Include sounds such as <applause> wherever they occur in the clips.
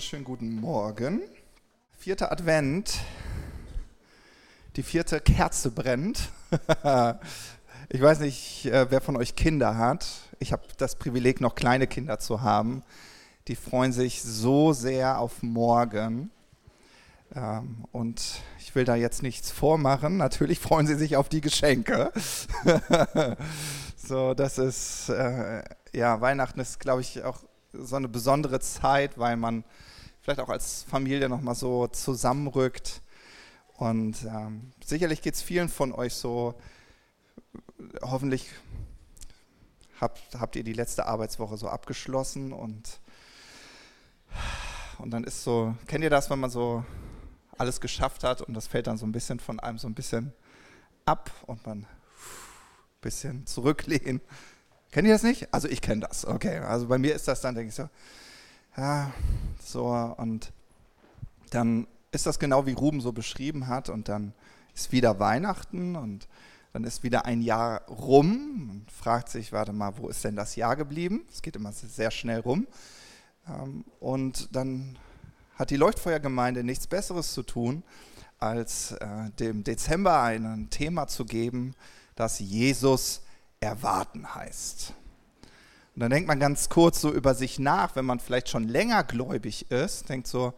wunderschönen guten Morgen. Vierter Advent. Die vierte Kerze brennt. <laughs> ich weiß nicht, äh, wer von euch Kinder hat. Ich habe das Privileg, noch kleine Kinder zu haben. Die freuen sich so sehr auf morgen. Ähm, und ich will da jetzt nichts vormachen. Natürlich <laughs> freuen sie sich auf die Geschenke. <laughs> so, das ist, äh, ja, Weihnachten ist, glaube ich, auch so eine besondere Zeit, weil man vielleicht auch als Familie nochmal so zusammenrückt. Und ähm, sicherlich geht es vielen von euch so, hoffentlich habt, habt ihr die letzte Arbeitswoche so abgeschlossen und, und dann ist so, kennt ihr das, wenn man so alles geschafft hat und das fällt dann so ein bisschen von einem so ein bisschen ab und man ein bisschen zurücklehnen Kennt ihr das nicht? Also ich kenne das, okay. Also bei mir ist das dann, denke ich so, ja, so und dann ist das genau wie Ruben so beschrieben hat und dann ist wieder Weihnachten und dann ist wieder ein Jahr rum und fragt sich, warte mal, wo ist denn das Jahr geblieben? Es geht immer sehr schnell rum. Ähm, und dann hat die Leuchtfeuergemeinde nichts Besseres zu tun, als äh, dem Dezember ein Thema zu geben, das Jesus erwarten heißt. Und dann denkt man ganz kurz so über sich nach, wenn man vielleicht schon länger gläubig ist, denkt so,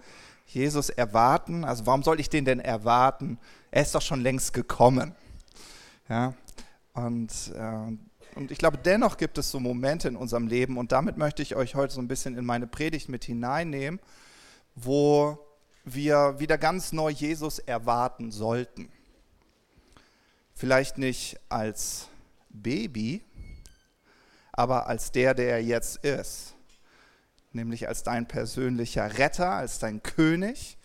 Jesus erwarten, also warum soll ich den denn erwarten? Er ist doch schon längst gekommen. Ja, und, äh, und ich glaube, dennoch gibt es so Momente in unserem Leben, und damit möchte ich euch heute so ein bisschen in meine Predigt mit hineinnehmen, wo wir wieder ganz neu Jesus erwarten sollten. Vielleicht nicht als Baby, aber als der, der er jetzt ist. Nämlich als dein persönlicher Retter, als dein König,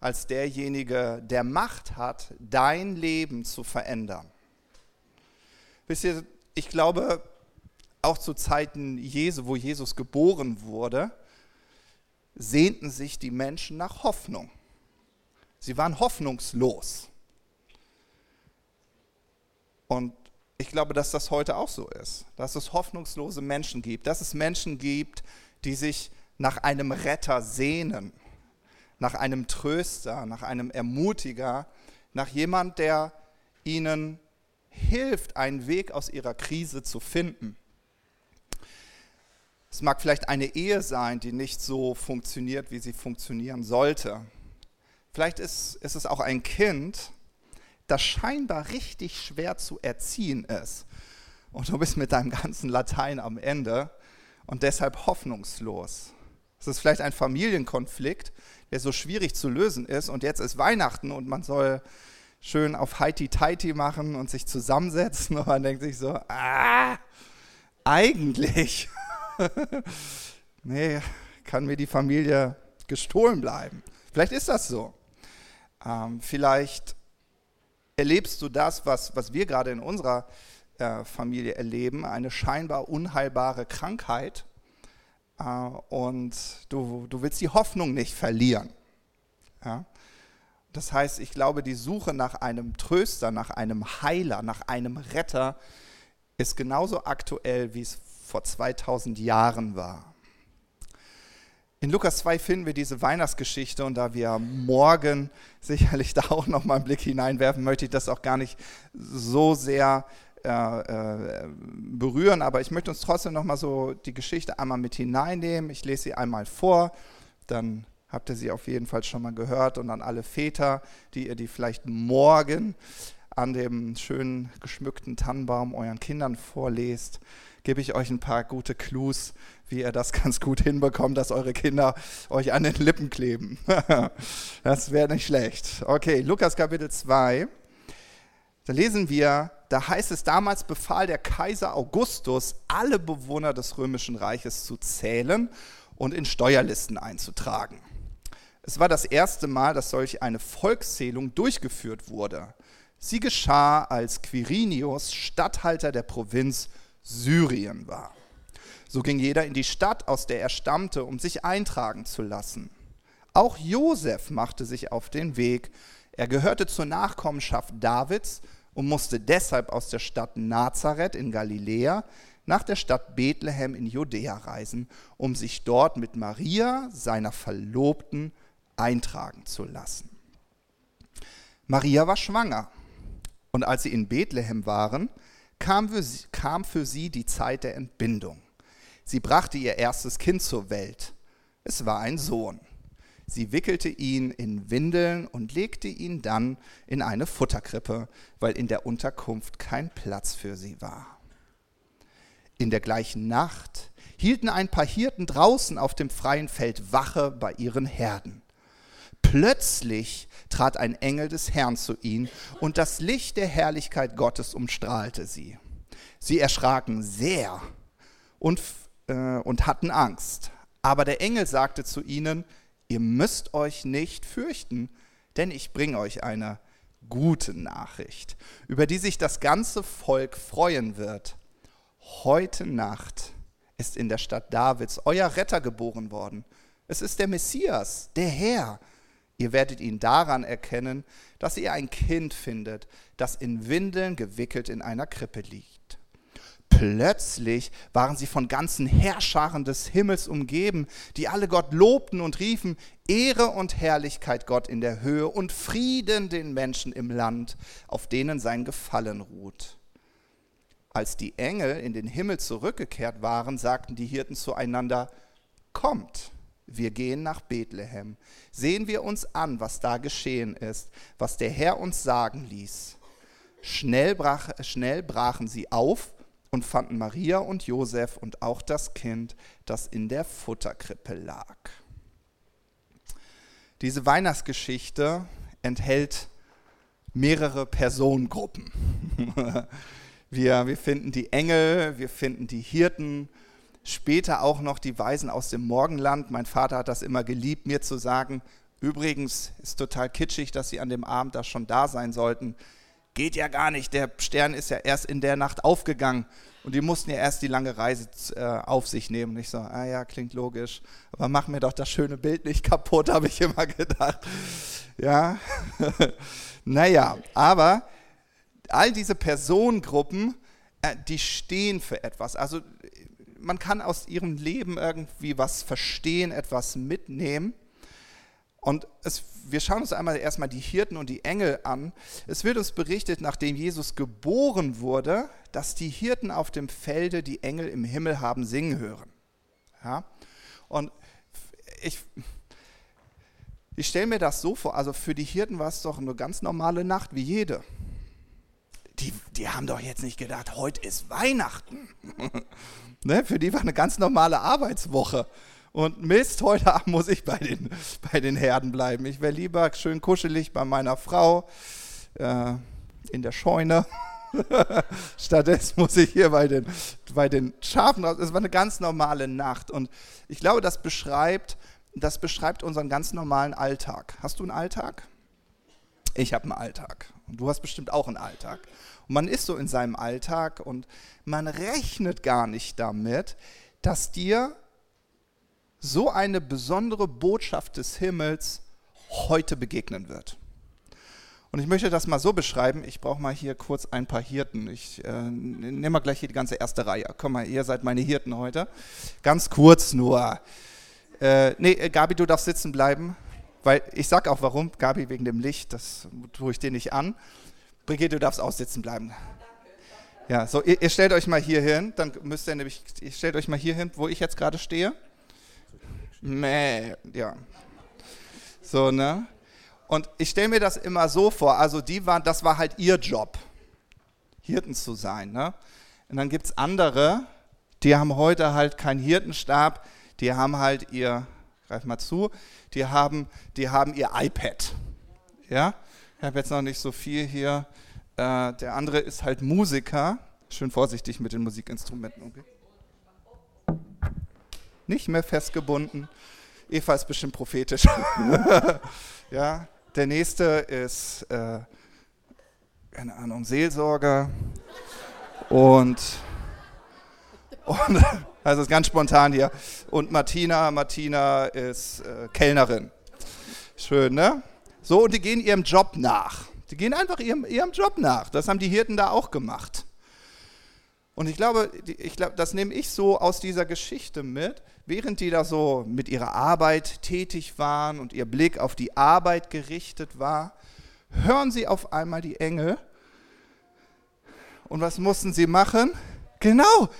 als derjenige, der Macht hat, dein Leben zu verändern. Wisst ihr, ich glaube, auch zu Zeiten Jesu, wo Jesus geboren wurde, sehnten sich die Menschen nach Hoffnung. Sie waren hoffnungslos. Und ich glaube, dass das heute auch so ist, dass es hoffnungslose Menschen gibt, dass es Menschen gibt, die sich nach einem Retter sehnen, nach einem Tröster, nach einem Ermutiger, nach jemand, der ihnen hilft, einen Weg aus ihrer Krise zu finden. Es mag vielleicht eine Ehe sein, die nicht so funktioniert, wie sie funktionieren sollte. Vielleicht ist, ist es auch ein Kind, das scheinbar richtig schwer zu erziehen ist. Und du bist mit deinem ganzen Latein am Ende und deshalb hoffnungslos. Es ist vielleicht ein Familienkonflikt, der so schwierig zu lösen ist und jetzt ist Weihnachten und man soll schön auf Heiti-Teiti machen und sich zusammensetzen <laughs> und man denkt sich so, ah, eigentlich, <laughs> nee, kann mir die Familie gestohlen bleiben. Vielleicht ist das so. Ähm, vielleicht erlebst du das, was, was wir gerade in unserer äh, Familie erleben, eine scheinbar unheilbare Krankheit. Äh, und du, du willst die Hoffnung nicht verlieren. Ja? Das heißt, ich glaube, die Suche nach einem Tröster, nach einem Heiler, nach einem Retter ist genauso aktuell, wie es vor 2000 Jahren war. In Lukas 2 finden wir diese Weihnachtsgeschichte und da wir morgen sicherlich <laughs> da auch noch mal einen Blick hineinwerfen, möchte ich das auch gar nicht so sehr äh, äh, berühren, aber ich möchte uns trotzdem noch mal so die Geschichte einmal mit hineinnehmen. Ich lese sie einmal vor, dann habt ihr sie auf jeden Fall schon mal gehört und an alle Väter, die ihr die vielleicht morgen an dem schönen geschmückten Tannenbaum euren Kindern vorlest, gebe ich euch ein paar gute Clues, wie ihr das <laughs> ganz gut hinbekommt, dass eure Kinder euch an den Lippen kleben. <laughs> das wäre nicht schlecht. Okay, Lukas Kapitel 2. Da lesen wir, da heißt es, damals befahl der Kaiser Augustus, alle Bewohner des römischen Reiches zu zählen und in Steuerlisten einzutragen. Es war das erste Mal, dass solch eine Volkszählung durchgeführt wurde. Sie geschah, als Quirinius Statthalter der Provinz Syrien war. So ging jeder in die Stadt, aus der er stammte, um sich eintragen zu lassen. Auch Josef machte sich auf den Weg. Er gehörte zur Nachkommenschaft Davids und musste deshalb aus der Stadt Nazareth in Galiläa, nach der Stadt Bethlehem in Judäa reisen, um sich dort mit Maria, seiner Verlobten, eintragen zu lassen. Maria war schwanger und als sie in Bethlehem waren, kam für, sie, kam für sie die Zeit der Entbindung. Sie brachte ihr erstes Kind zur Welt. Es war ein Sohn. Sie wickelte ihn in Windeln und legte ihn dann in eine Futterkrippe, weil in der Unterkunft kein Platz für sie war. In der gleichen Nacht hielten ein paar Hirten draußen auf dem freien Feld Wache bei ihren Herden. Plötzlich trat ein Engel des Herrn zu ihnen und das Licht der Herrlichkeit Gottes umstrahlte sie. Sie erschraken sehr und, äh, und hatten Angst. Aber der Engel sagte zu ihnen, ihr müsst euch nicht fürchten, denn ich bringe euch eine gute Nachricht, über die sich das ganze Volk freuen wird. Heute Nacht ist in der Stadt Davids euer Retter geboren worden. Es ist der Messias, der Herr. Ihr werdet ihn daran erkennen, dass ihr ein Kind findet, das in Windeln gewickelt in einer Krippe liegt. Plötzlich waren sie von ganzen Herrscharen des Himmels umgeben, die alle Gott lobten und riefen, Ehre und Herrlichkeit Gott in der Höhe und Frieden den Menschen im Land, auf denen sein Gefallen ruht. Als die Engel in den Himmel zurückgekehrt waren, sagten die Hirten zueinander, Kommt, wir gehen nach Bethlehem, sehen wir uns an, was da geschehen ist, was der Herr uns sagen ließ. Schnell, brach, schnell brachen sie auf und fanden Maria und Josef und auch das Kind, das in der Futterkrippe lag. Diese Weihnachtsgeschichte enthält mehrere Personengruppen. <laughs> Wir, wir finden die Engel, wir finden die Hirten, später auch noch die Weisen aus dem Morgenland. Mein Vater hat das immer geliebt, mir zu sagen, übrigens ist total kitschig, dass sie an dem Abend da schon da sein sollten. Geht ja gar nicht, der Stern ist ja erst in der Nacht aufgegangen und die mussten ja erst die lange Reise äh, auf sich nehmen. Ich so, ah ja, klingt logisch, aber mach mir doch das schöne Bild nicht kaputt, <laughs> habe ich immer gedacht. Ja, <laughs> naja, aber all diese Personengruppen, äh, die stehen für etwas. Also man kann aus ihrem Leben irgendwie was verstehen, etwas mitnehmen. Und es, wir schauen uns einmal erstmal die Hirten und die Engel an. Es wird uns berichtet, nachdem Jesus geboren wurde, dass die Hirten auf dem Felde die Engel im Himmel haben singen hören. Ja? Und ich, ich stelle mir das so vor, also für die Hirten war es doch eine ganz normale Nacht wie jede. Die, die haben doch jetzt nicht gedacht, heute ist Weihnachten. <laughs> ne? Für die war eine ganz normale Arbeitswoche. Und Mist, heute Abend muss ich bei den, bei den Herden bleiben. Ich wäre lieber schön kuschelig bei meiner Frau äh, in der Scheune. <laughs> Stattdessen muss ich hier bei den, bei den Schafen raus. Es war eine ganz normale Nacht. Und ich glaube, das beschreibt, das beschreibt unseren ganz normalen Alltag. Hast du einen Alltag? Ich habe einen Alltag. Und du hast bestimmt auch einen Alltag. Und man ist so in seinem Alltag und man rechnet gar nicht damit, dass dir so eine besondere Botschaft des Himmels heute begegnen wird. Und ich möchte das mal so beschreiben. Ich brauche mal hier kurz ein paar Hirten. Ich äh, nehme mal gleich hier die ganze erste Reihe. Komm mal, ihr seid meine Hirten heute. Ganz kurz nur. Äh, nee, Gabi, du darfst sitzen bleiben. Weil ich sage auch warum. Gabi, wegen dem Licht, das tue ich dir nicht an. Brigitte, du darfst aussitzen bleiben. Ja, so, ihr, ihr stellt euch mal hier hin. Dann müsst ihr nämlich, ihr stellt euch mal hier hin, wo ich jetzt gerade stehe. Mäh, ja. So, ne? Und ich stelle mir das immer so vor, also die waren, das war halt ihr Job, Hirten zu sein, ne? Und dann gibt es andere, die haben heute halt keinen Hirtenstab, die haben halt ihr, greif mal zu, die haben, die haben ihr iPad, ja? Ich habe jetzt noch nicht so viel hier. Äh, der andere ist halt Musiker. Schön vorsichtig mit den Musikinstrumenten. Okay nicht mehr festgebunden. Eva ist bestimmt prophetisch. <laughs> ja, der nächste ist, äh, keine Ahnung, Seelsorger. Und, und also ist ganz spontan hier. Und Martina, Martina ist äh, Kellnerin. Schön, ne? So, und die gehen ihrem Job nach. Die gehen einfach ihrem, ihrem Job nach. Das haben die Hirten da auch gemacht. Und ich glaube, ich glaube, das nehme ich so aus dieser Geschichte mit, während die da so mit ihrer Arbeit tätig waren und ihr Blick auf die Arbeit gerichtet war, hören sie auf einmal die Engel. Und was mussten sie machen? Genau,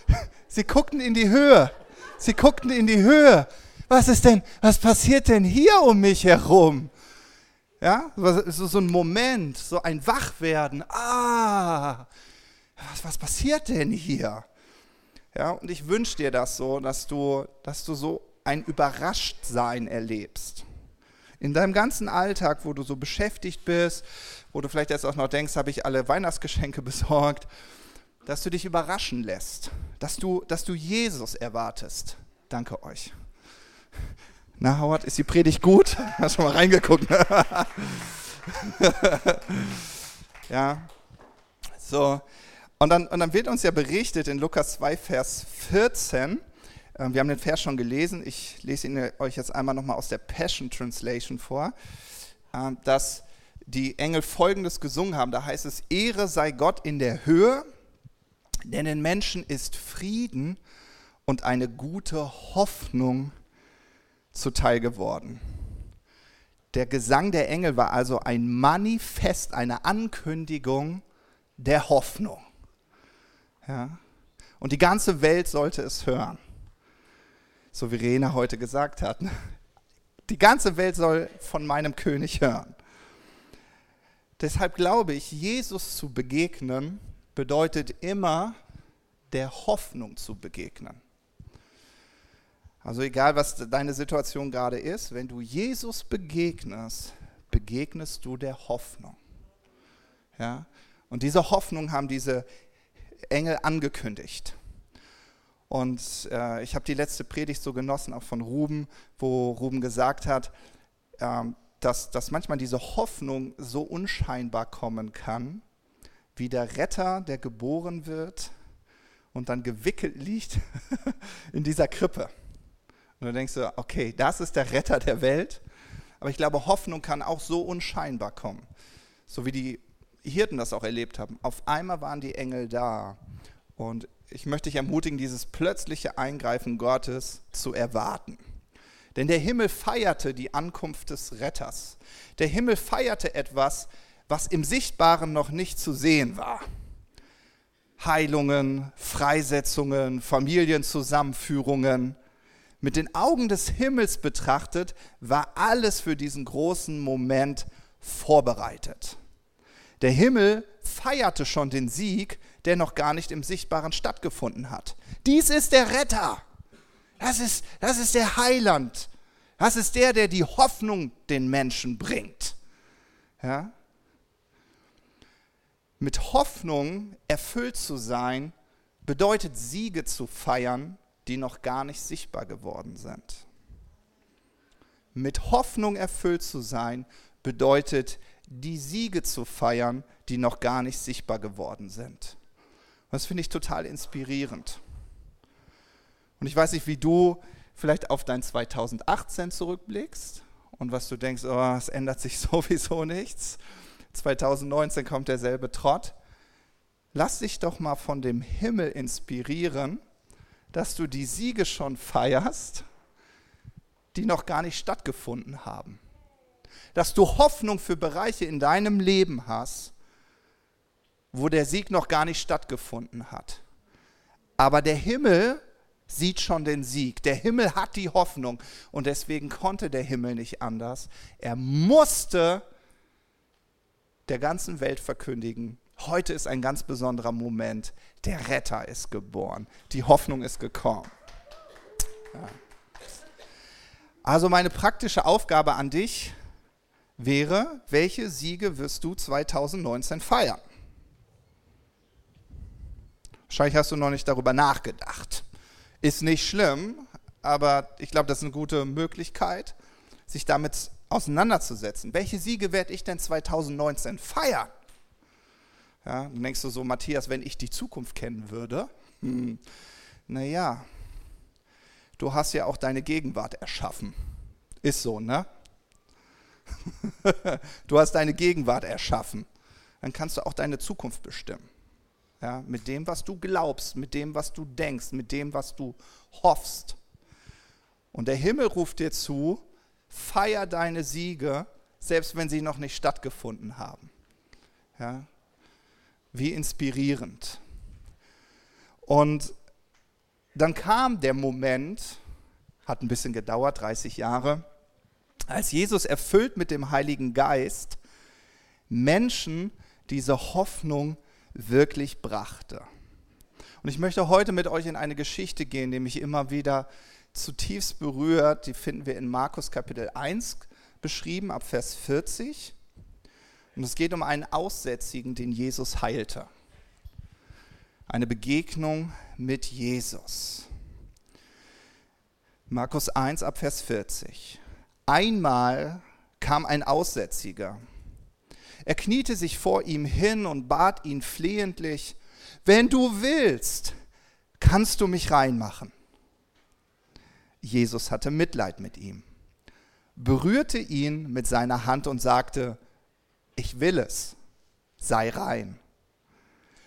sie guckten in die Höhe. Sie guckten in die Höhe. Was ist denn, was passiert denn hier um mich herum? Ja, so, so ein Moment, so ein Wachwerden. Ah, was, was passiert denn hier? Ja, und ich wünsche dir das so, dass du, dass du so ein Überraschtsein erlebst. In deinem ganzen Alltag, wo du so beschäftigt bist, wo du vielleicht jetzt auch noch denkst, habe ich alle Weihnachtsgeschenke <laughs> besorgt, dass du dich überraschen lässt, dass du, dass du Jesus erwartest. Danke euch. Na, Howard, ist die Predigt gut? <laughs> Hast du mal reingeguckt? <laughs> ja, so. Und dann, und dann wird uns ja berichtet in Lukas 2, Vers 14, äh, wir haben den Vers schon gelesen, ich lese ihn euch jetzt einmal nochmal aus der Passion Translation vor, äh, dass die Engel Folgendes gesungen haben. Da heißt es, Ehre sei Gott in der Höhe, denn den Menschen ist Frieden und eine gute Hoffnung zuteil geworden. Der Gesang der Engel war also ein Manifest, eine Ankündigung der Hoffnung. Ja? Und die ganze Welt sollte es hören. So wie Rena heute gesagt hat. Ne? Die ganze Welt soll von meinem König hören. Deshalb glaube ich, Jesus zu begegnen bedeutet immer der Hoffnung zu begegnen. Also egal, was deine Situation gerade ist, wenn du Jesus begegnest, begegnest du der Hoffnung. Ja? Und diese Hoffnung haben diese Engel angekündigt. Und äh, ich habe die letzte Predigt so genossen, auch von Ruben, wo Ruben gesagt hat, äh, dass, dass manchmal diese Hoffnung so unscheinbar kommen kann, wie der Retter, der geboren wird und dann gewickelt liegt <laughs> in dieser Krippe. Und dann denkst du, okay, das ist der Retter der Welt. Aber ich glaube, Hoffnung kann auch so unscheinbar kommen. So wie die Hirten das auch erlebt haben. Auf einmal waren die Engel da. Und ich möchte dich ermutigen, dieses plötzliche Eingreifen Gottes zu erwarten. Denn der Himmel feierte die Ankunft des Retters. Der Himmel feierte etwas, was im Sichtbaren noch nicht zu sehen war. Heilungen, Freisetzungen, Familienzusammenführungen. Mit den Augen des Himmels betrachtet war alles für diesen großen Moment vorbereitet. Der Himmel feierte schon den Sieg, der noch gar nicht im Sichtbaren stattgefunden hat. Dies ist der Retter. Das ist, das ist der Heiland. Das ist der, der die Hoffnung den Menschen bringt. Ja? Mit Hoffnung erfüllt zu sein, bedeutet Siege zu feiern, die noch gar nicht sichtbar geworden sind. Mit Hoffnung erfüllt zu sein, bedeutet die Siege zu feiern, die noch gar nicht sichtbar geworden sind. Das finde ich total inspirierend. Und ich weiß nicht, wie du vielleicht auf dein 2018 zurückblickst und was du denkst, oh, es ändert sich <laughs> sowieso nichts. 2019 kommt derselbe Trott. Lass dich doch mal von dem Himmel inspirieren, dass du die Siege schon feierst, die noch gar nicht stattgefunden haben dass du Hoffnung für Bereiche in deinem Leben hast, wo der Sieg noch gar nicht stattgefunden hat. Aber der Himmel sieht schon den Sieg. Der Himmel hat die Hoffnung und deswegen konnte der Himmel nicht anders. Er musste der ganzen Welt verkündigen, heute ist ein ganz besonderer Moment. Der Retter ist geboren. Die Hoffnung ist gekommen. Ja. Also meine praktische Aufgabe an dich wäre, welche Siege wirst du 2019 feiern? Wahrscheinlich hast du noch nicht darüber nachgedacht. Ist nicht schlimm, aber ich glaube, das ist eine gute Möglichkeit, sich damit auseinanderzusetzen. Welche Siege werde ich denn 2019 feiern? Ja, dann denkst du so, Matthias, wenn ich die Zukunft kennen würde, hm, naja, du hast ja auch deine Gegenwart erschaffen. Ist so, ne? <laughs> du hast deine Gegenwart erschaffen. Dann kannst du auch deine Zukunft bestimmen. Ja, mit dem, was du glaubst, mit dem, was du denkst, mit dem, was du hoffst. Und der Himmel ruft dir zu, feier deine Siege, selbst wenn sie noch nicht stattgefunden haben. Ja, wie inspirierend. Und dann kam der Moment, hat ein bisschen gedauert, 30 Jahre, als Jesus erfüllt mit dem Heiligen Geist Menschen diese Hoffnung wirklich brachte. Und ich möchte heute mit euch in eine Geschichte gehen, die mich immer wieder zutiefst berührt. Die finden wir in Markus Kapitel 1 beschrieben, ab Vers 40. Und es geht um einen Aussätzigen, den Jesus heilte. Eine Begegnung mit Jesus. Markus 1 ab Vers 40. Einmal kam ein Aussätziger. Er kniete sich vor ihm hin und bat ihn flehentlich, wenn du willst, kannst du mich reinmachen. Jesus hatte Mitleid mit ihm, berührte ihn mit seiner Hand und sagte, ich will es, sei rein.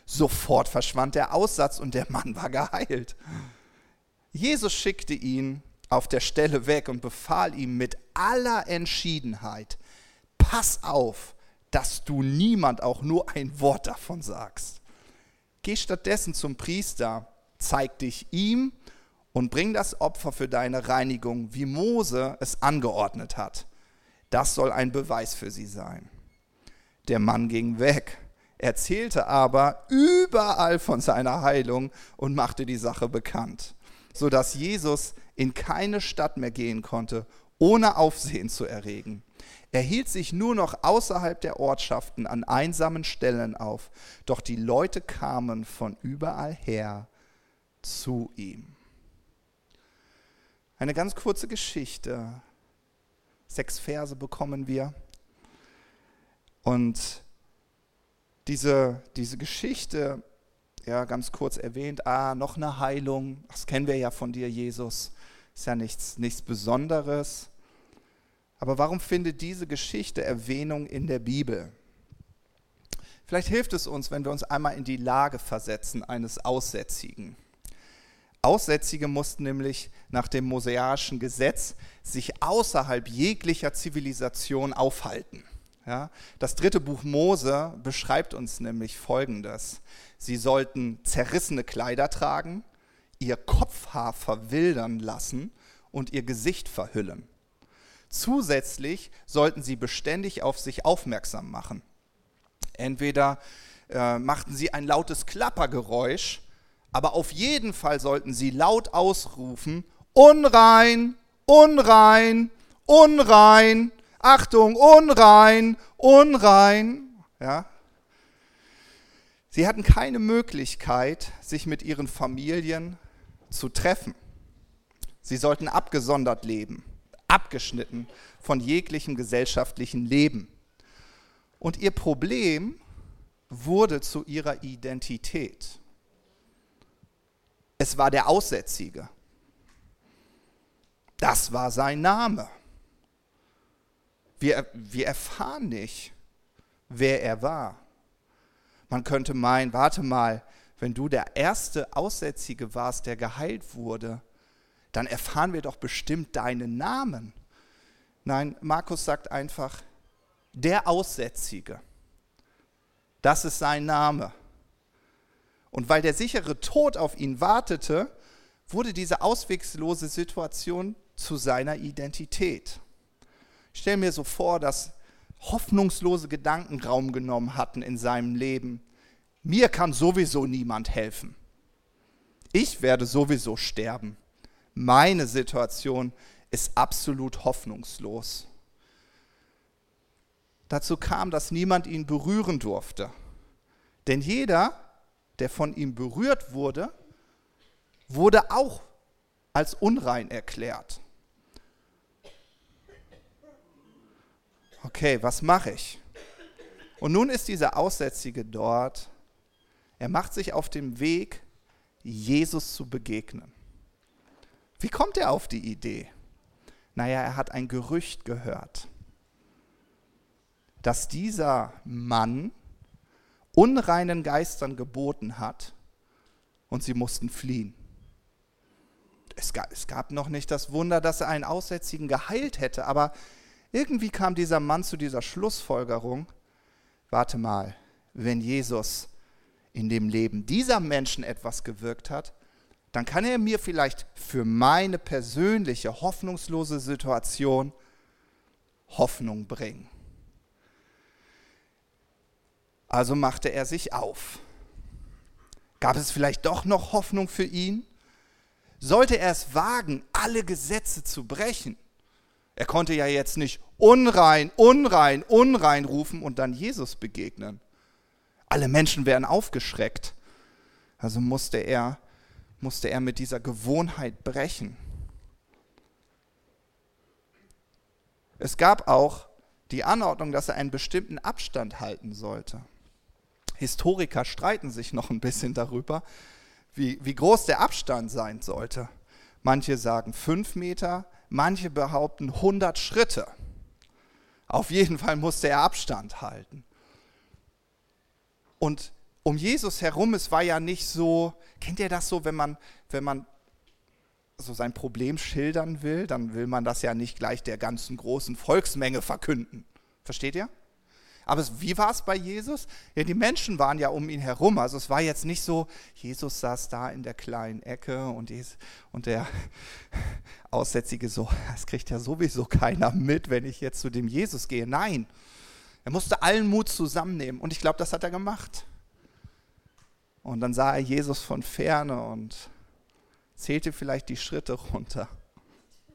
Sofort verschwand der Aussatz und der Mann war geheilt. Jesus schickte ihn auf der Stelle weg und befahl ihm mit aller Entschiedenheit, pass auf, dass du niemand auch nur ein Wort davon sagst. Geh stattdessen zum Priester, zeig dich ihm und bring das Opfer für deine Reinigung, wie Mose es angeordnet hat. Das soll ein Beweis für sie sein. Der Mann ging weg, erzählte aber überall von seiner Heilung und machte die Sache bekannt, sodass Jesus in keine Stadt mehr gehen konnte, ohne Aufsehen zu erregen. Er hielt sich nur noch außerhalb der Ortschaften an einsamen Stellen auf, doch die Leute kamen von überall her zu ihm. Eine ganz kurze Geschichte. Sechs Verse bekommen wir. Und diese, diese Geschichte, ja, ganz kurz erwähnt, ah, noch eine Heilung, das kennen wir ja von dir, Jesus, ist ja nichts, nichts Besonderes. Aber warum findet diese Geschichte Erwähnung in der Bibel? Vielleicht hilft es uns, wenn wir uns einmal in die Lage versetzen eines Aussätzigen. Aussätzige mussten nämlich nach dem mosaischen Gesetz sich außerhalb jeglicher Zivilisation aufhalten. Ja, das dritte Buch Mose beschreibt uns nämlich Folgendes. Sie sollten zerrissene Kleider tragen, ihr Kopfhaar verwildern lassen und ihr Gesicht verhüllen. Zusätzlich sollten sie beständig auf sich aufmerksam machen. Entweder äh, machten sie ein lautes Klappergeräusch, aber auf jeden Fall sollten sie laut ausrufen, unrein, unrein, unrein, Achtung, unrein, unrein. Ja? Sie hatten keine Möglichkeit, sich mit ihren Familien zu treffen. Sie sollten abgesondert leben, abgeschnitten von jeglichem gesellschaftlichen Leben. Und ihr Problem wurde zu ihrer Identität. Es war der Aussätzige. Das war sein Name. Wir, wir erfahren nicht, wer er war. Man könnte meinen, warte mal, wenn du der erste Aussätzige warst, der geheilt wurde, dann erfahren wir doch bestimmt deinen Namen. Nein, Markus sagt einfach, der Aussätzige. Das ist sein Name. Und weil der sichere Tod auf ihn wartete, wurde diese auswegslose Situation zu seiner Identität. Ich stelle mir so vor, dass hoffnungslose Gedanken Raum genommen hatten in seinem Leben. Mir kann sowieso niemand helfen. Ich werde sowieso sterben. Meine Situation ist absolut hoffnungslos. Dazu kam, dass niemand ihn berühren durfte. Denn jeder, der von ihm berührt wurde, wurde auch als unrein erklärt. okay, was mache ich? Und nun ist dieser Aussätzige dort. Er macht sich auf dem Weg, Jesus zu begegnen. Wie kommt er auf die Idee? Naja, er hat ein Gerücht gehört, dass dieser Mann unreinen Geistern geboten hat und sie mussten fliehen. Es gab, es gab noch nicht das Wunder, dass er einen Aussätzigen geheilt hätte, aber irgendwie kam dieser Mann zu dieser Schlussfolgerung, warte mal, wenn Jesus in dem Leben dieser Menschen etwas gewirkt hat, dann kann er mir vielleicht für meine persönliche hoffnungslose Situation Hoffnung bringen. Also machte er sich auf. Gab es vielleicht doch noch Hoffnung für ihn? Sollte er es wagen, alle Gesetze zu brechen? Er konnte ja jetzt nicht unrein, unrein, unrein rufen und dann Jesus begegnen. Alle Menschen wären aufgeschreckt. Also musste er, musste er mit dieser Gewohnheit brechen. Es gab auch die Anordnung, dass er einen bestimmten Abstand halten sollte. Historiker streiten sich noch ein bisschen darüber, wie, wie groß der Abstand sein sollte. Manche sagen fünf Meter, manche behaupten 100 Schritte. Auf jeden Fall musste er Abstand halten. Und um Jesus herum, es war ja nicht so, kennt ihr das so, wenn man, wenn man so sein Problem schildern will, dann will man das ja nicht gleich der ganzen großen Volksmenge verkünden. Versteht ihr? Aber wie war es bei Jesus? Ja, die Menschen waren ja um ihn herum. Also es war jetzt nicht so, Jesus saß da in der kleinen Ecke und, und der <laughs> Aussätzige so, das kriegt ja sowieso keiner mit, wenn ich jetzt zu dem Jesus gehe. Nein, er musste allen Mut zusammennehmen und ich glaube, das hat er gemacht. Und dann sah er Jesus von ferne und zählte vielleicht die Schritte runter.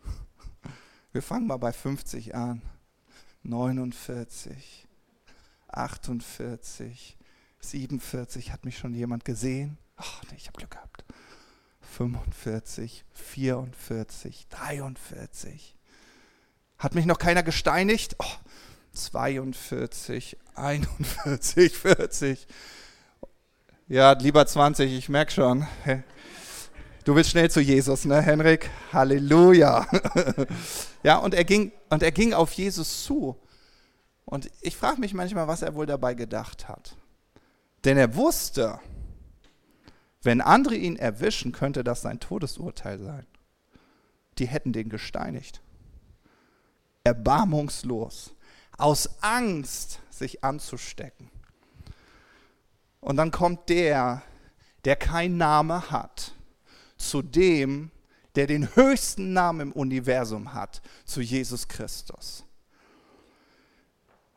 <laughs> Wir fangen mal bei 50 an. 49. 48, 47, hat mich schon jemand gesehen? Ach, nee, ich habe Glück gehabt. 45, 44, 43. Hat mich noch keiner gesteinigt? Oh, 42, 41, 40. Ja, lieber 20, ich merke schon. Du willst schnell zu Jesus, ne, Henrik? Halleluja. <laughs> Ja, und er ging, und er ging auf Jesus zu. Und ich frage mich manchmal, was er wohl dabei gedacht hat. Denn er wusste, wenn andere ihn erwischen, könnte das sein Todesurteil sein. Die hätten den gesteinigt. Erbarmungslos, aus Angst, sich anzustecken. Und dann kommt der, der keinen Name hat, zu dem, der den höchsten Namen im Universum hat, zu Jesus Christus.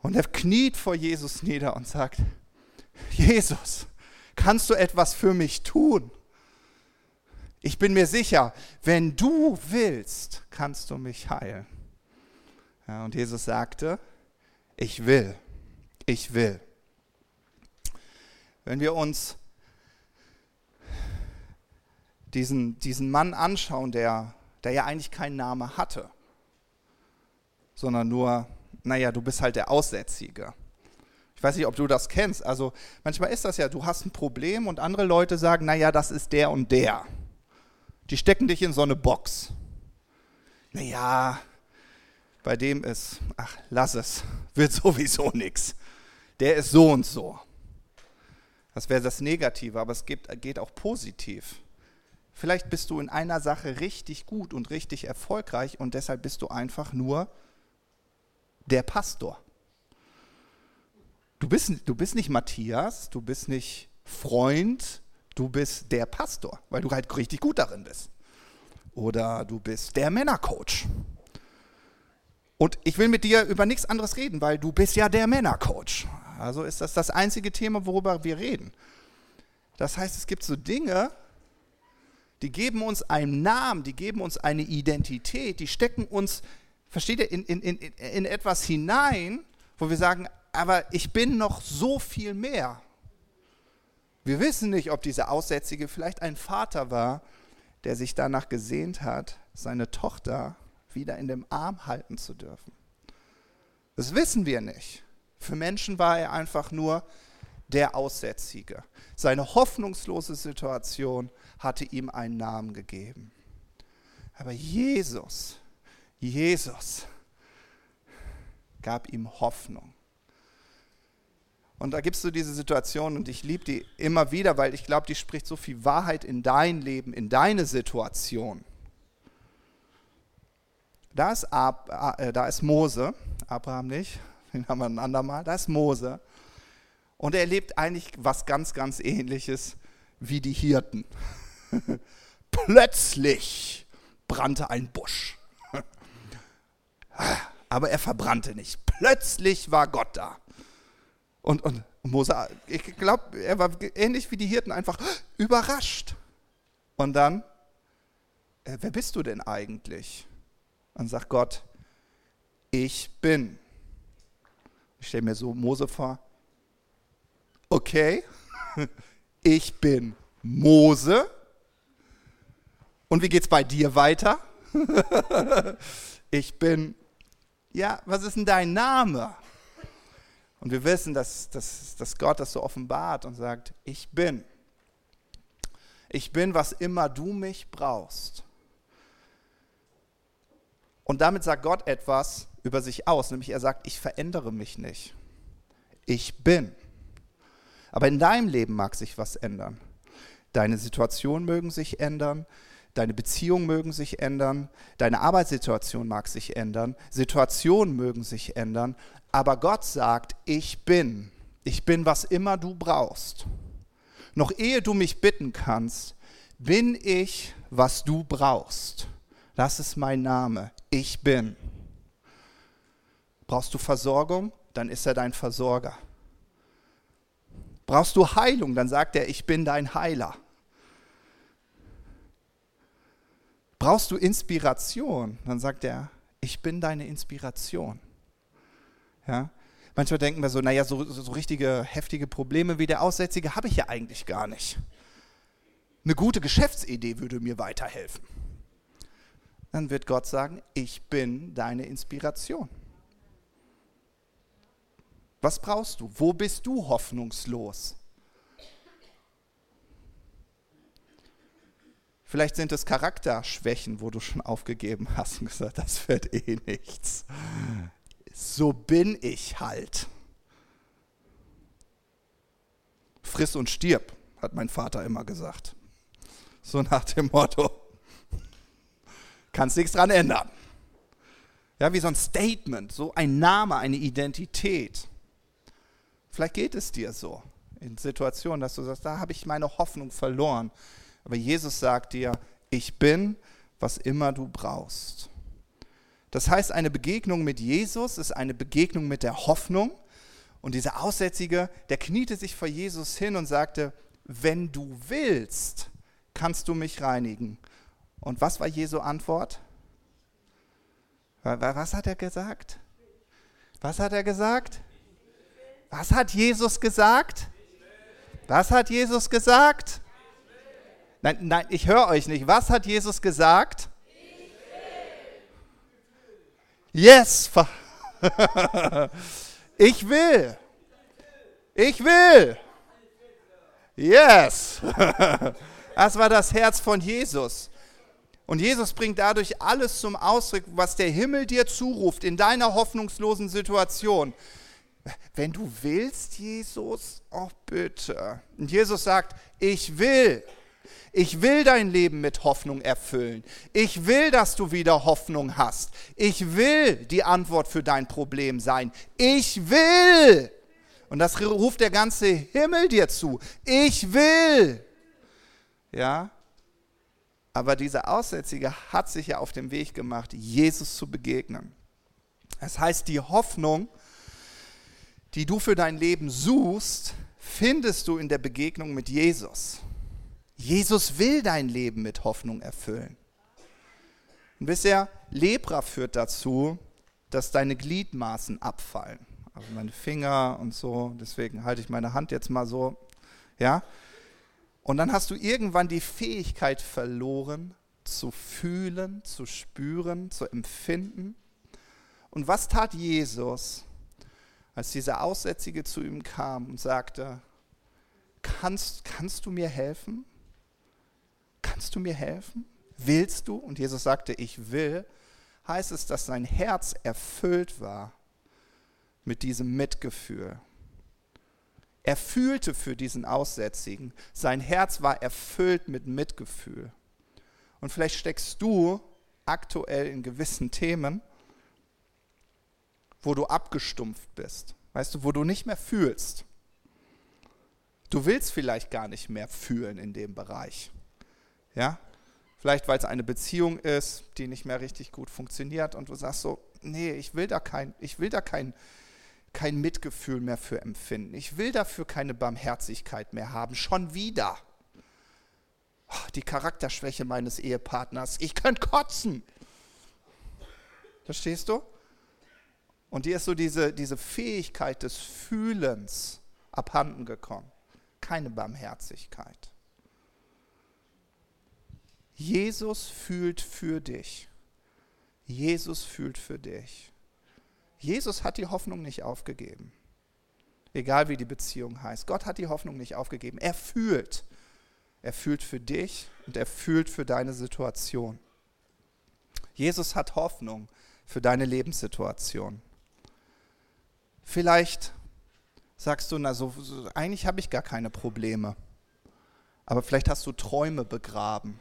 Und er kniet vor Jesus nieder und sagt, Jesus, kannst du etwas für mich tun? Ich bin mir sicher, wenn du willst, kannst du mich heilen. Ja, und Jesus sagte, ich will, ich will. Wenn wir uns diesen, diesen Mann anschauen, der, der ja eigentlich keinen Namen hatte, sondern nur naja, du bist halt der Aussätzige. Ich weiß nicht, ob du das kennst. Also manchmal ist das ja, du hast ein Problem und andere Leute sagen, naja, das ist der und der. Die stecken dich in so eine Box. Naja, bei dem ist, ach, lass es, wird <laughs> sowieso nichts. Der ist so und so. Das wäre das Negative, aber es gibt, geht auch positiv. Vielleicht bist du in einer Sache richtig gut und richtig erfolgreich und deshalb bist du einfach nur der Pastor. Du bist, du bist nicht Matthias, du bist nicht Freund, du bist der Pastor, weil du halt richtig gut darin bist. Oder du bist der Männercoach. Und ich will mit dir über nichts anderes reden, weil du bist ja der Männercoach. Also ist das das einzige Thema, worüber wir reden. Das heißt, es gibt so Dinge, die geben uns einen Namen, die geben uns eine Identität, die stecken uns versteht ihr, in, in, in, in etwas hinein, wo wir sagen, aber ich bin noch so viel mehr. Wir wissen nicht, ob dieser Aussätzige vielleicht ein Vater war, der sich danach gesehnt hat, seine Tochter wieder in dem Arm halten zu dürfen. Das wissen wir nicht. Für Menschen war er einfach nur der Aussätzige. Seine hoffnungslose Situation hatte ihm einen Namen gegeben. Aber Jesus Jesus gab ihm Hoffnung. Und da gibst du diese Situation und ich liebe die immer wieder, weil ich glaube, die spricht so viel Wahrheit in dein Leben, in deine Situation. Da ist, Ab, äh, da ist Mose, Abraham nicht, <laughs> den haben wir ein andermal, da ist Mose. Und er erlebt eigentlich was ganz, ganz ähnliches wie die Hirten. <laughs> Plötzlich brannte ein Busch. Aber er verbrannte nicht. Plötzlich war Gott da. Und, und Mose, ich glaube, er war ähnlich wie die Hirten, einfach überrascht. Und dann, äh, wer bist du denn eigentlich? Und sagt Gott, ich bin. Ich stelle mir so Mose vor, okay, <laughs> ich bin Mose. Und wie geht es bei dir weiter? <laughs> ich bin, ja, was ist denn dein Name? Und wir wissen, dass, dass, dass Gott das so offenbart und sagt, ich bin. Ich bin, was immer du mich brauchst. Und damit sagt Gott etwas über sich aus, nämlich er sagt, ich verändere mich nicht. Ich bin. Aber in deinem Leben mag sich was ändern. Deine Situationen mögen sich ändern, deine Beziehungen mögen sich ändern, deine Arbeitssituation mag sich ändern, Situationen mögen sich ändern, aber Gott sagt, ich bin. Ich bin, was immer du brauchst. Noch ehe du mich bitten kannst, bin ich, was du brauchst. Das ist mein Name. Ich bin. Brauchst du Versorgung? Dann ist er dein Versorger. Brauchst du Heilung? Dann sagt er, ich bin dein Heiler. Brauchst du Inspiration? Dann sagt er, ich bin deine Inspiration. Ja? Manchmal denken wir so, naja, so, so richtige heftige Probleme wie der Aussätzige habe ich ja eigentlich gar nicht. Eine gute Geschäftsidee würde mir weiterhelfen. Dann wird Gott sagen, ich bin deine Inspiration. Was brauchst du? Wo bist du hoffnungslos? Vielleicht sind es Charakterschwächen, wo du schon aufgegeben hast und gesagt, das wird eh nichts. So bin ich halt. Friss und stirb, hat mein Vater immer gesagt. So nach dem Motto, kannst nichts dran ändern. Ja, wie so ein Statement, so ein Name, eine Identität. Vielleicht geht es dir so in Situationen, dass du sagst, da habe ich meine Hoffnung verloren. Aber Jesus sagt dir, ich bin, was immer du brauchst. Das heißt, eine Begegnung mit Jesus ist eine Begegnung mit der Hoffnung. Und dieser Aussätzige, der kniete sich vor Jesus hin und sagte, wenn du willst, kannst du mich reinigen. Und was war Jesu Antwort? Was hat er gesagt? Was hat er gesagt? Was hat Jesus gesagt? Was hat Jesus gesagt? Nein, nein, ich höre euch nicht. Was hat Jesus gesagt? Yes. <laughs> Ich will. Ich will. Yes. <laughs> Das war das Herz von Jesus. Und Jesus bringt dadurch alles zum Ausdruck, was der Himmel dir zuruft in deiner hoffnungslosen Situation. Wenn du willst, Jesus, oh bitte. Und Jesus sagt, ich will. Ich will dein Leben mit Hoffnung erfüllen. Ich will, dass du wieder Hoffnung hast. Ich will die Antwort für dein Problem sein. Ich will. Und das ruft der ganze Himmel dir zu. Ich will. Ja? Aber dieser Aussätzige hat sich ja auf den Weg gemacht, Jesus zu begegnen. Das heißt, die Hoffnung, die du für dein Leben suchst, findest du in der Begegnung mit Jesus. Jesus will dein Leben mit Hoffnung erfüllen. Und bisher, Lepra führt dazu, dass deine Gliedmaßen abfallen. Also meine Finger und so, deswegen halte ich meine Hand jetzt mal so. Ja? Und dann hast du irgendwann die Fähigkeit verloren, zu fühlen, zu spüren, zu empfinden. Und was tat Jesus? als dieser Aussätzige zu ihm kam und sagte, kannst, kannst du mir helfen? Kannst du mir helfen? Willst du? Und Jesus sagte, ich will, heißt es, dass sein Herz erfüllt war mit diesem Mitgefühl. Er fühlte für diesen Aussätzigen. Sein Herz war erfüllt mit Mitgefühl. Und vielleicht steckst du aktuell in gewissen Themen, wo du abgestumpft bist. Weißt du, wo du nicht mehr fühlst. Du willst vielleicht gar nicht mehr fühlen in dem Bereich. Ja? Vielleicht, weil es eine Beziehung ist, die nicht mehr richtig gut funktioniert und du sagst so, nee, ich will da kein, ich will da kein, kein Mitgefühl mehr für empfinden. Ich will dafür keine Barmherzigkeit mehr haben. Schon wieder. Oh, die Charakterschwäche meines Ehepartners. Ich könnte kotzen. Verstehst du? Und dir ist so diese, diese Fähigkeit des Fühlens abhanden gekommen. Keine Barmherzigkeit. Jesus fühlt für dich. Jesus fühlt für dich. Jesus hat die Hoffnung nicht aufgegeben. Egal wie die Beziehung heißt. Gott hat die Hoffnung nicht aufgegeben. Er fühlt. Er fühlt für dich und er fühlt für deine Situation. Jesus hat Hoffnung für deine Lebenssituation. Vielleicht sagst du, na so, eigentlich habe ich gar keine Probleme. Aber vielleicht hast du Träume begraben.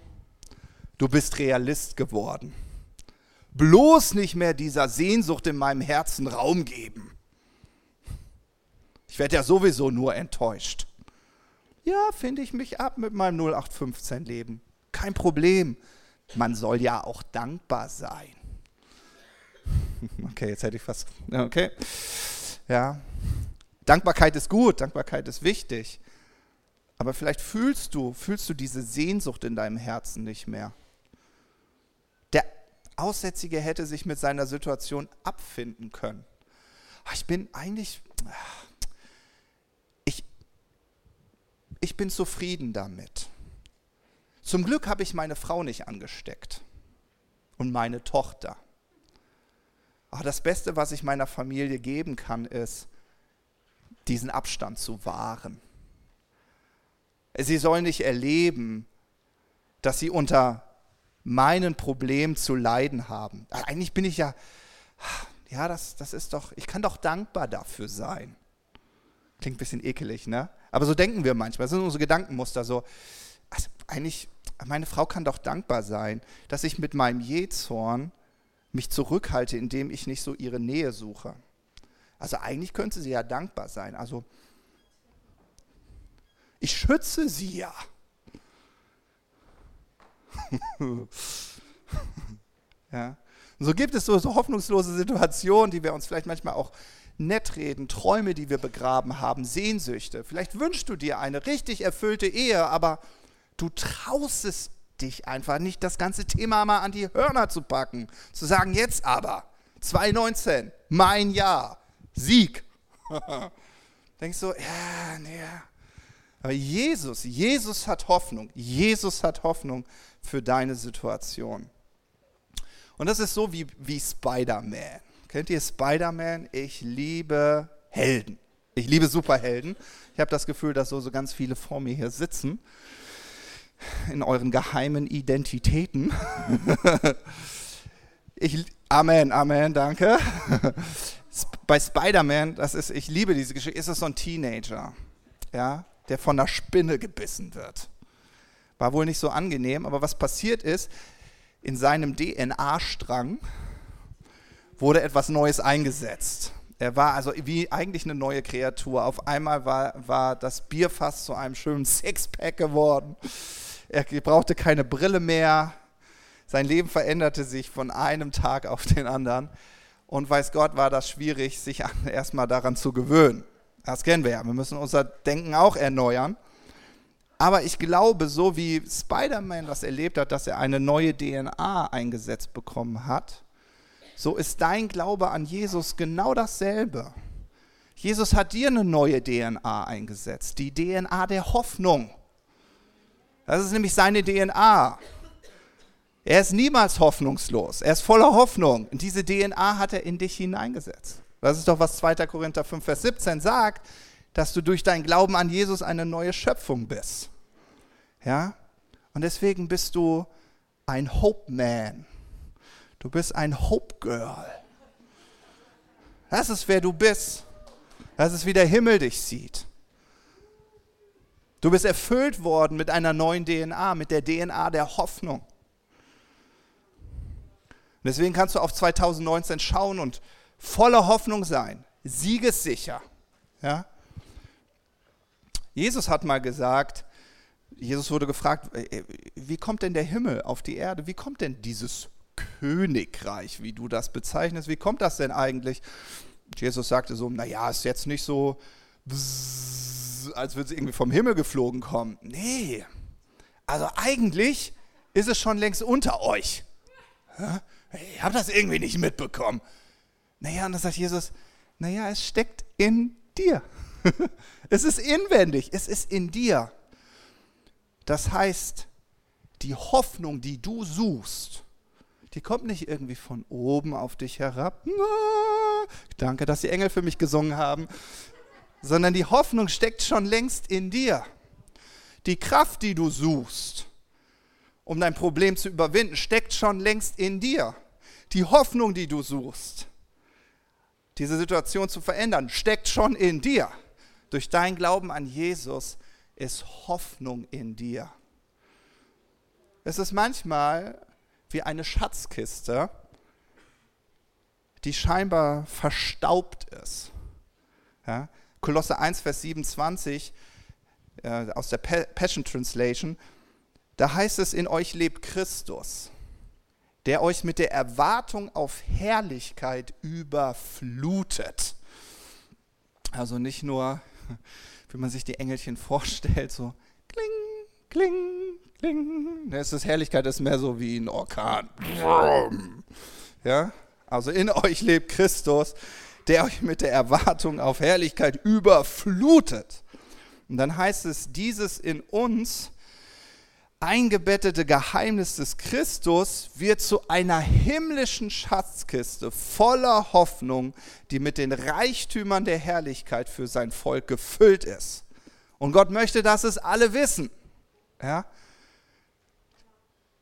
Du bist Realist geworden. Bloß nicht mehr dieser Sehnsucht in meinem Herzen Raum geben. Ich werde ja sowieso nur enttäuscht. Ja, finde ich mich ab mit meinem 0815 Leben. Kein Problem. Man soll ja auch dankbar sein. <laughs> Okay, jetzt hätte ich fast. Okay. Ja. Dankbarkeit ist gut, Dankbarkeit ist wichtig. Aber vielleicht fühlst du, fühlst du diese Sehnsucht in deinem Herzen nicht mehr. Aussätzige hätte sich mit seiner Situation abfinden können. Ah, ich bin eigentlich, ich, ich bin zufrieden damit. Zum Glück habe ich meine Frau nicht angesteckt und meine Tochter. Aber das Beste, was ich meiner Familie geben kann, ist, diesen Abstand zu wahren. Sie sollen nicht erleben, dass sie unter meinen Problemen zu leiden haben. Eigentlich bin ich ja, ja, das, das ist doch, ich kann doch dankbar dafür sein. Klingt ein bisschen ekelig, ne? Aber so denken wir manchmal. Das sind unsere Gedankenmuster so. Also eigentlich, meine Frau kann doch dankbar sein, dass ich mit meinem Jezorn mich zurückhalte, indem ich nicht so ihre Nähe suche. Also eigentlich könnte sie ja dankbar sein. Also ich schütze sie ja. <laughs> ja. So gibt es so, so hoffnungslose Situationen, die wir uns vielleicht manchmal auch nett reden, Träume, die wir begraben haben, Sehnsüchte. Vielleicht wünschst du dir eine richtig erfüllte Ehe, aber du traust es dich einfach nicht, das ganze Thema mal an die Hörner zu packen. Zu sagen, jetzt aber, 2019, mein Jahr, Sieg. <laughs> Denkst du, ja, nee. Aber Jesus, Jesus hat Hoffnung. Jesus hat Hoffnung für deine Situation. Und das ist so wie, wie Spider-Man. Kennt ihr Spider-Man? Ich liebe Helden. Ich liebe Superhelden. Ich habe das Gefühl, dass so, so ganz viele vor mir hier sitzen in euren geheimen Identitäten. <laughs> ich, Amen, Amen, danke. Bei Spider-Man, das ist, ich liebe diese Geschichte, ist es so ein Teenager, ja, der von einer Spinne gebissen wird. War wohl nicht so angenehm, aber was passiert ist, in seinem DNA-Strang wurde etwas Neues eingesetzt. Er war also wie eigentlich eine neue Kreatur. Auf einmal war, war das Bierfass zu einem schönen Sixpack geworden. Er brauchte keine Brille mehr. Sein Leben veränderte sich von einem Tag auf den anderen. Und weiß Gott, war das schwierig, sich erstmal daran zu gewöhnen. Das kennen wir ja. Wir müssen unser Denken auch erneuern. Aber ich glaube, so wie Spider-Man das erlebt hat, dass er eine neue DNA eingesetzt bekommen hat, so ist dein Glaube an Jesus genau dasselbe. Jesus hat dir eine neue DNA eingesetzt, die DNA der Hoffnung. Das ist nämlich seine DNA. Er ist niemals hoffnungslos. Er ist voller Hoffnung. Und diese DNA hat er in dich hineingesetzt. Das ist doch, was 2. Korinther 5, Vers 17 sagt dass du durch deinen Glauben an Jesus eine neue Schöpfung bist. Ja? Und deswegen bist du ein Hope Man. Du bist ein Hope Girl. Das ist wer du bist. Das ist wie der Himmel dich sieht. Du bist erfüllt worden mit einer neuen DNA, mit der DNA der Hoffnung. deswegen kannst du auf 2019 schauen und voller Hoffnung sein, siegessicher. Ja? Jesus hat mal gesagt, Jesus wurde gefragt, äh, wie kommt denn der Himmel auf die Erde? Wie kommt denn dieses Königreich, wie du das bezeichnest, wie kommt das denn eigentlich? Jesus sagte so, naja, ist jetzt nicht so, als würde es irgendwie vom Himmel geflogen kommen. Nee, also eigentlich ist es schon längst unter euch. Ich habe das irgendwie nicht mitbekommen. Naja, und dann sagt Jesus, naja, es steckt in dir. <laughs> es ist inwendig, es ist in dir. Das heißt, die Hoffnung, die du suchst, die kommt nicht irgendwie von oben auf dich herab. Danke, dass die Engel für mich gesungen haben. Sondern die Hoffnung steckt schon längst in dir. Die Kraft, die du suchst, um dein Problem zu überwinden, steckt schon längst in dir. Die Hoffnung, die du suchst, diese Situation zu verändern, steckt schon in dir. Durch dein Glauben an Jesus ist Hoffnung in dir. Es ist manchmal wie eine Schatzkiste, die scheinbar verstaubt ist. Ja? Kolosse 1, Vers 27 äh, aus der Passion Translation, da heißt es, in euch lebt Christus, der euch mit der Erwartung auf Herrlichkeit überflutet. Also nicht nur, <laughs> wie man sich die Engelchen vorstellt, so kling, kling, kling. Das ist Herrlichkeit, das ist mehr so wie ein Orkan. Ja, also in euch lebt Christus, der euch mit der Erwartung auf Herrlichkeit überflutet. Und dann heißt es, dieses in uns eingebettete Geheimnis des Christus wird zu einer himmlischen Schatzkiste voller Hoffnung, die mit den Reichtümern der Herrlichkeit für sein Volk gefüllt ist. Und Gott möchte, dass es alle wissen. Ja?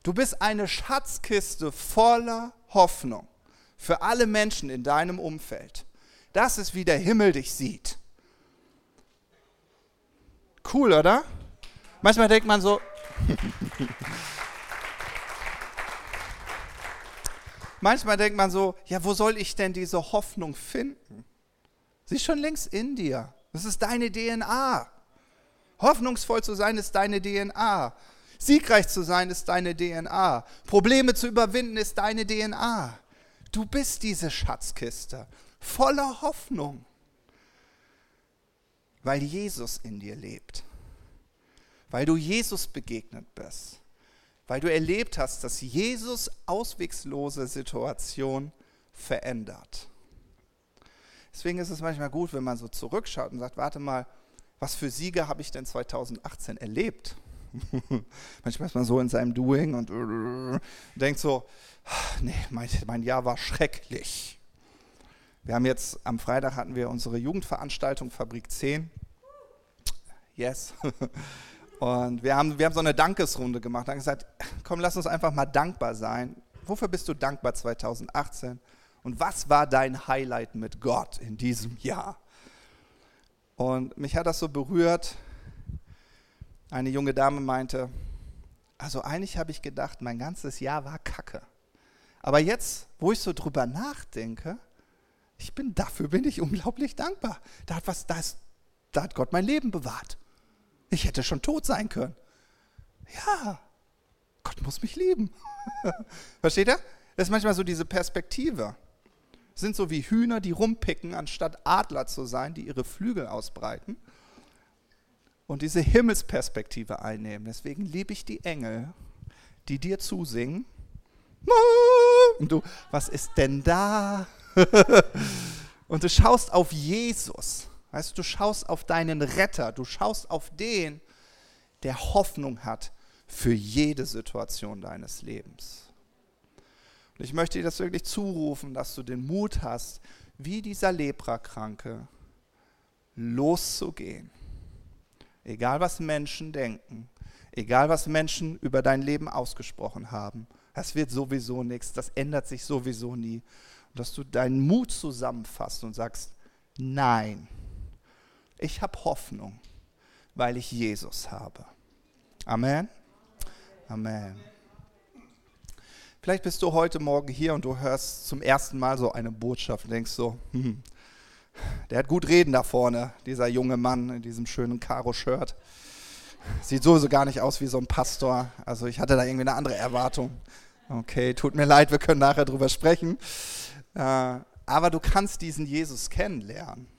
Du bist eine Schatzkiste voller Hoffnung für alle Menschen in deinem Umfeld. Das ist, wie der Himmel dich sieht. Cool, oder? Manchmal denkt man so, Manchmal denkt man so, ja, wo soll ich denn diese Hoffnung finden? Sie ist schon längst in dir. Das ist deine DNA. Hoffnungsvoll zu sein ist deine DNA. Siegreich zu sein ist deine DNA. Probleme zu überwinden ist deine DNA. Du bist diese Schatzkiste voller Hoffnung, weil Jesus in dir lebt weil du Jesus begegnet bist, weil du erlebt hast, dass Jesus auswegslose Situation verändert. Deswegen ist es manchmal gut, wenn man so zurückschaut und sagt, warte mal, was für Siege habe ich denn 2018 erlebt? <laughs> manchmal ist man so in seinem Doing und denkt so, nee, mein, mein Jahr war schrecklich. Wir haben jetzt, am Freitag hatten wir unsere Jugendveranstaltung Fabrik 10. Yes. <laughs> Und wir haben, wir haben so eine Dankesrunde gemacht. Dann gesagt, komm, lass uns einfach mal dankbar sein. Wofür bist du dankbar 2018? Und was war dein Highlight mit Gott in diesem Jahr? Und mich hat das so berührt. Eine junge Dame meinte, also eigentlich habe ich gedacht, mein ganzes Jahr war Kacke. Aber jetzt, wo ich so drüber nachdenke, ich bin dafür bin ich unglaublich dankbar. Da hat was, da, ist, da hat Gott mein Leben bewahrt. Ich hätte schon tot sein können. Ja, Gott muss mich lieben. <laughs> Versteht ihr? Das ist manchmal so diese Perspektive. Sind so wie Hühner, die rumpicken, anstatt Adler zu sein, die ihre Flügel ausbreiten und diese Himmelsperspektive einnehmen. Deswegen liebe ich die Engel, die dir zusingen. <laughs> Und du, was ist denn da? <laughs> und du schaust auf Jesus. Weißt du, du schaust auf deinen Retter, du schaust auf den, der Hoffnung hat für jede Situation deines Lebens. Und ich möchte dir das wirklich zurufen, dass du den Mut hast, wie dieser Leprakranke, loszugehen. Egal was Menschen denken, egal was Menschen über dein Leben ausgesprochen haben, das wird sowieso nichts, das ändert sich sowieso nie. Und dass du deinen Mut zusammenfasst und sagst, nein, ich habe Hoffnung, weil ich Jesus habe. Amen. Amen. Vielleicht bist du heute Morgen hier und du hörst zum ersten Mal so eine Botschaft und denkst so, hm, der hat gut reden da vorne, dieser junge Mann in diesem schönen Karo-Shirt. Sieht sowieso gar nicht aus wie so ein Pastor. Also ich hatte da irgendwie eine andere Erwartung. Okay, tut mir leid, wir können nachher drüber sprechen. Äh, aber du kannst diesen Jesus kennenlernen.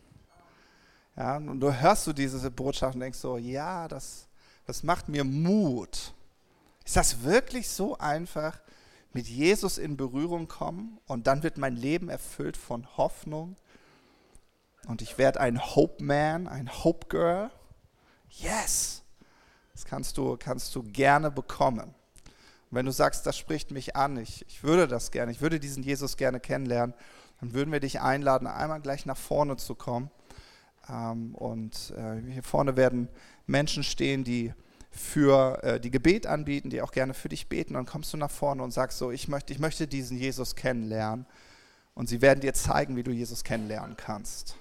Ja, und du hörst du diese Botschaft und denkst so, ja, das, das macht mir Mut. Ist das wirklich so einfach, mit Jesus in Berührung kommen und dann wird mein Leben erfüllt von Hoffnung und ich werde ein Hope Man, ein Hope Girl? Yes! Das kannst du, kannst du gerne bekommen. Und wenn du sagst, das spricht mich an, ich, ich würde das gerne, ich würde diesen Jesus gerne kennenlernen, dann würden wir dich einladen, einmal gleich nach vorne zu kommen. Ähm, und äh, hier vorne werden Menschen stehen, die für äh, die Gebet anbieten, die auch gerne für dich beten. Dann kommst du nach vorne und sagst so, ich möchte, ich möchte diesen Jesus kennenlernen. Und sie werden dir zeigen, wie du Jesus kennenlernen kannst.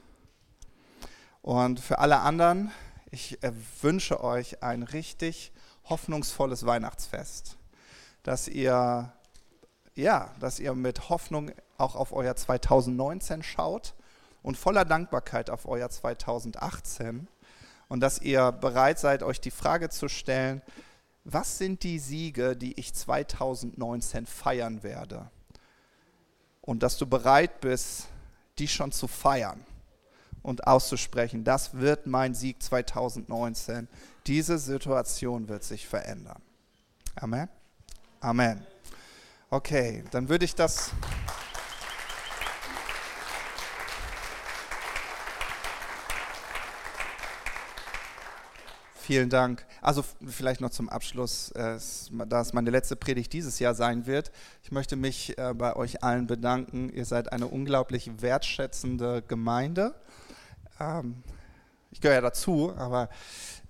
Und für alle anderen, ich äh, wünsche euch ein richtig hoffnungsvolles Weihnachtsfest, dass ihr ja, dass ihr mit Hoffnung auch auf euer 2019 schaut und voller Dankbarkeit auf euer 2018 und dass ihr bereit seid, euch die Frage zu stellen, was sind die Siege, die ich 2019 feiern werde? Und dass du bereit bist, die schon zu feiern und auszusprechen, das wird mein Sieg 2019. Diese Situation wird sich verändern. Amen. Amen. Okay, dann würde ich das... Vielen Dank. Also vielleicht noch zum Abschluss, äh, da es meine letzte Predigt dieses Jahr sein wird. Ich möchte mich äh, bei euch allen bedanken. Ihr seid eine unglaublich wertschätzende Gemeinde. Ähm, ich gehöre ja dazu, aber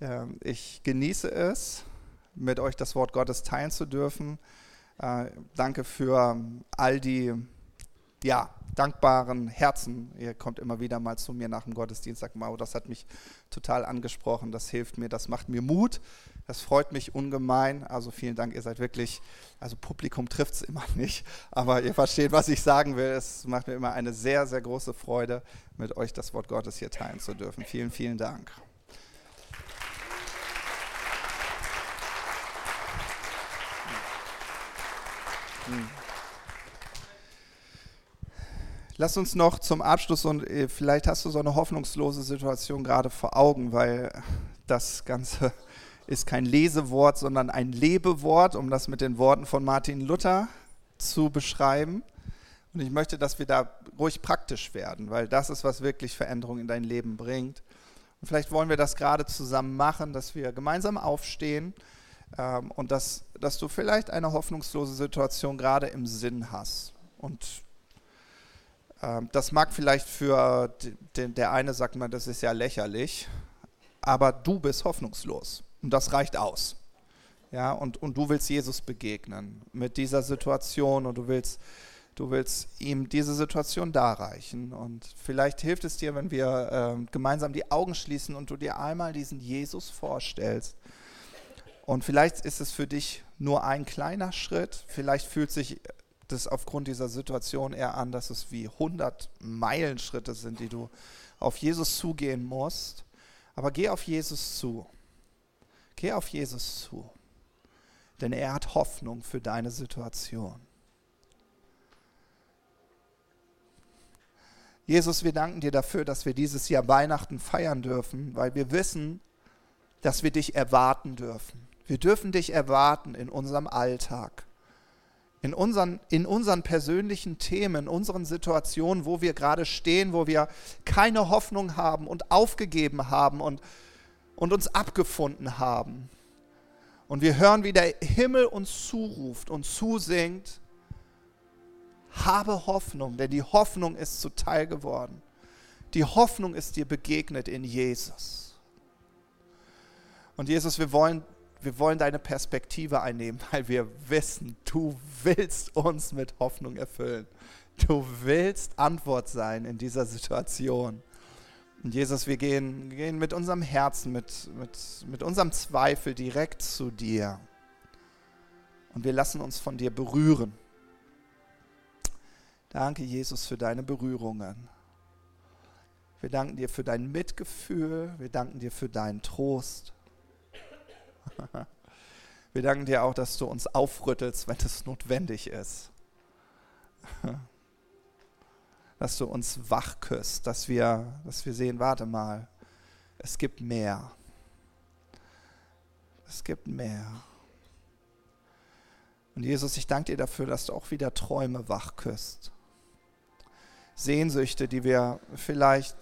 ähm, ich genieße es, mit euch das Wort Gottes teilen zu dürfen. Äh, danke für all die ja, dankbaren Herzen. Ihr kommt immer wieder mal zu mir nach dem Gottesdienst, sagt Mau, das hat mich total angesprochen, das hilft mir, das macht mir Mut, das freut mich ungemein. Also vielen Dank, ihr seid wirklich, also Publikum trifft es immer <laughs> nicht, aber ihr versteht, was ich sagen will. Es macht mir immer eine sehr, sehr große Freude, mit euch das Wort Gottes hier teilen zu dürfen. Vielen, vielen Dank. Hm. Lass uns noch zum Abschluss und äh, vielleicht hast du so eine hoffnungslose Situation gerade vor Augen, weil das Ganze <laughs> ist kein Lesewort, sondern ein Lebewort, um das mit den Worten von Martin Luther zu beschreiben. Und ich möchte, dass wir da ruhig praktisch werden, weil das ist, was wirklich Veränderung in dein Leben bringt. Und vielleicht wollen wir das gerade zusammen machen, dass wir gemeinsam aufstehen ähm, und dass, dass du vielleicht eine hoffnungslose Situation gerade im Sinn hast. Und das mag vielleicht für den, der eine sagt man, das ist ja lächerlich, aber du bist hoffnungslos und das reicht aus. Ja, und, und du willst Jesus begegnen mit dieser Situation und du willst, du willst ihm diese Situation darreichen. Und vielleicht hilft es dir, wenn wir äh, gemeinsam die Augen schließen und du dir einmal diesen Jesus vorstellst. Und vielleicht ist es für dich nur ein kleiner Schritt, vielleicht fühlt sich das aufgrund dieser Situation eher an, dass es wie 100 Meilenschritte sind, die du auf Jesus zugehen musst. Aber geh auf Jesus zu. Geh auf Jesus zu. Denn er hat Hoffnung für deine Situation. Jesus, wir danken dir dafür, dass wir dieses Jahr Weihnachten feiern dürfen, weil wir wissen, dass wir dich erwarten dürfen. Wir dürfen dich erwarten in unserem Alltag in unseren, in unseren persönlichen Themen, in unseren Situationen, wo wir gerade stehen, wo wir keine Hoffnung haben und aufgegeben haben und, und uns abgefunden haben. Und wir hören, wie der Himmel uns zuruft und zusingt, habe Hoffnung, denn die Hoffnung ist zuteil geworden. Die Hoffnung ist dir begegnet in Jesus. Und Jesus, wir wollen wir wollen deine Perspektive einnehmen, <laughs> weil wir wissen, du willst uns mit Hoffnung erfüllen. Du willst Antwort sein in dieser Situation. Und Jesus, wir gehen, gehen mit unserem Herzen, mit, mit, mit unserem Zweifel direkt zu dir. Und wir lassen uns von dir berühren. Danke, Jesus, für deine Berührungen. Wir danken dir für dein Mitgefühl. Wir danken dir für deinen Trost. <laughs> Wir danken dir auch, dass du uns aufrüttelst, wenn es notwendig ist. <laughs> Dass du uns wach küsst, dass wir, dass wir sehen, warte mal, es gibt mehr. Es gibt mehr. Und Jesus, ich danke dir dafür, dass du auch wieder Träume wach küsst. Sehnsüchte, die wir vielleicht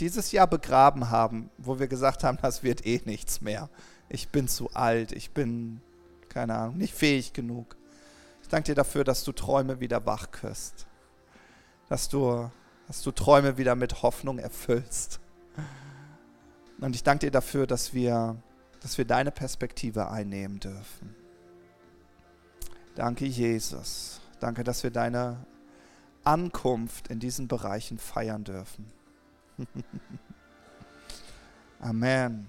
dieses Jahr begraben haben, wo wir gesagt haben, das wird eh nichts mehr. Ich bin zu alt, ich bin, keine Ahnung, nicht fähig genug. Ich danke dir dafür, dass du Träume wieder wach küsst. Dass du, dass du Träume wieder mit Hoffnung erfüllst. Und ich danke dir dafür, dass wir, dass wir deine Perspektive einnehmen dürfen. Danke, Jesus. Danke, dass wir deine Ankunft in diesen Bereichen feiern dürfen. <laughs> Amen.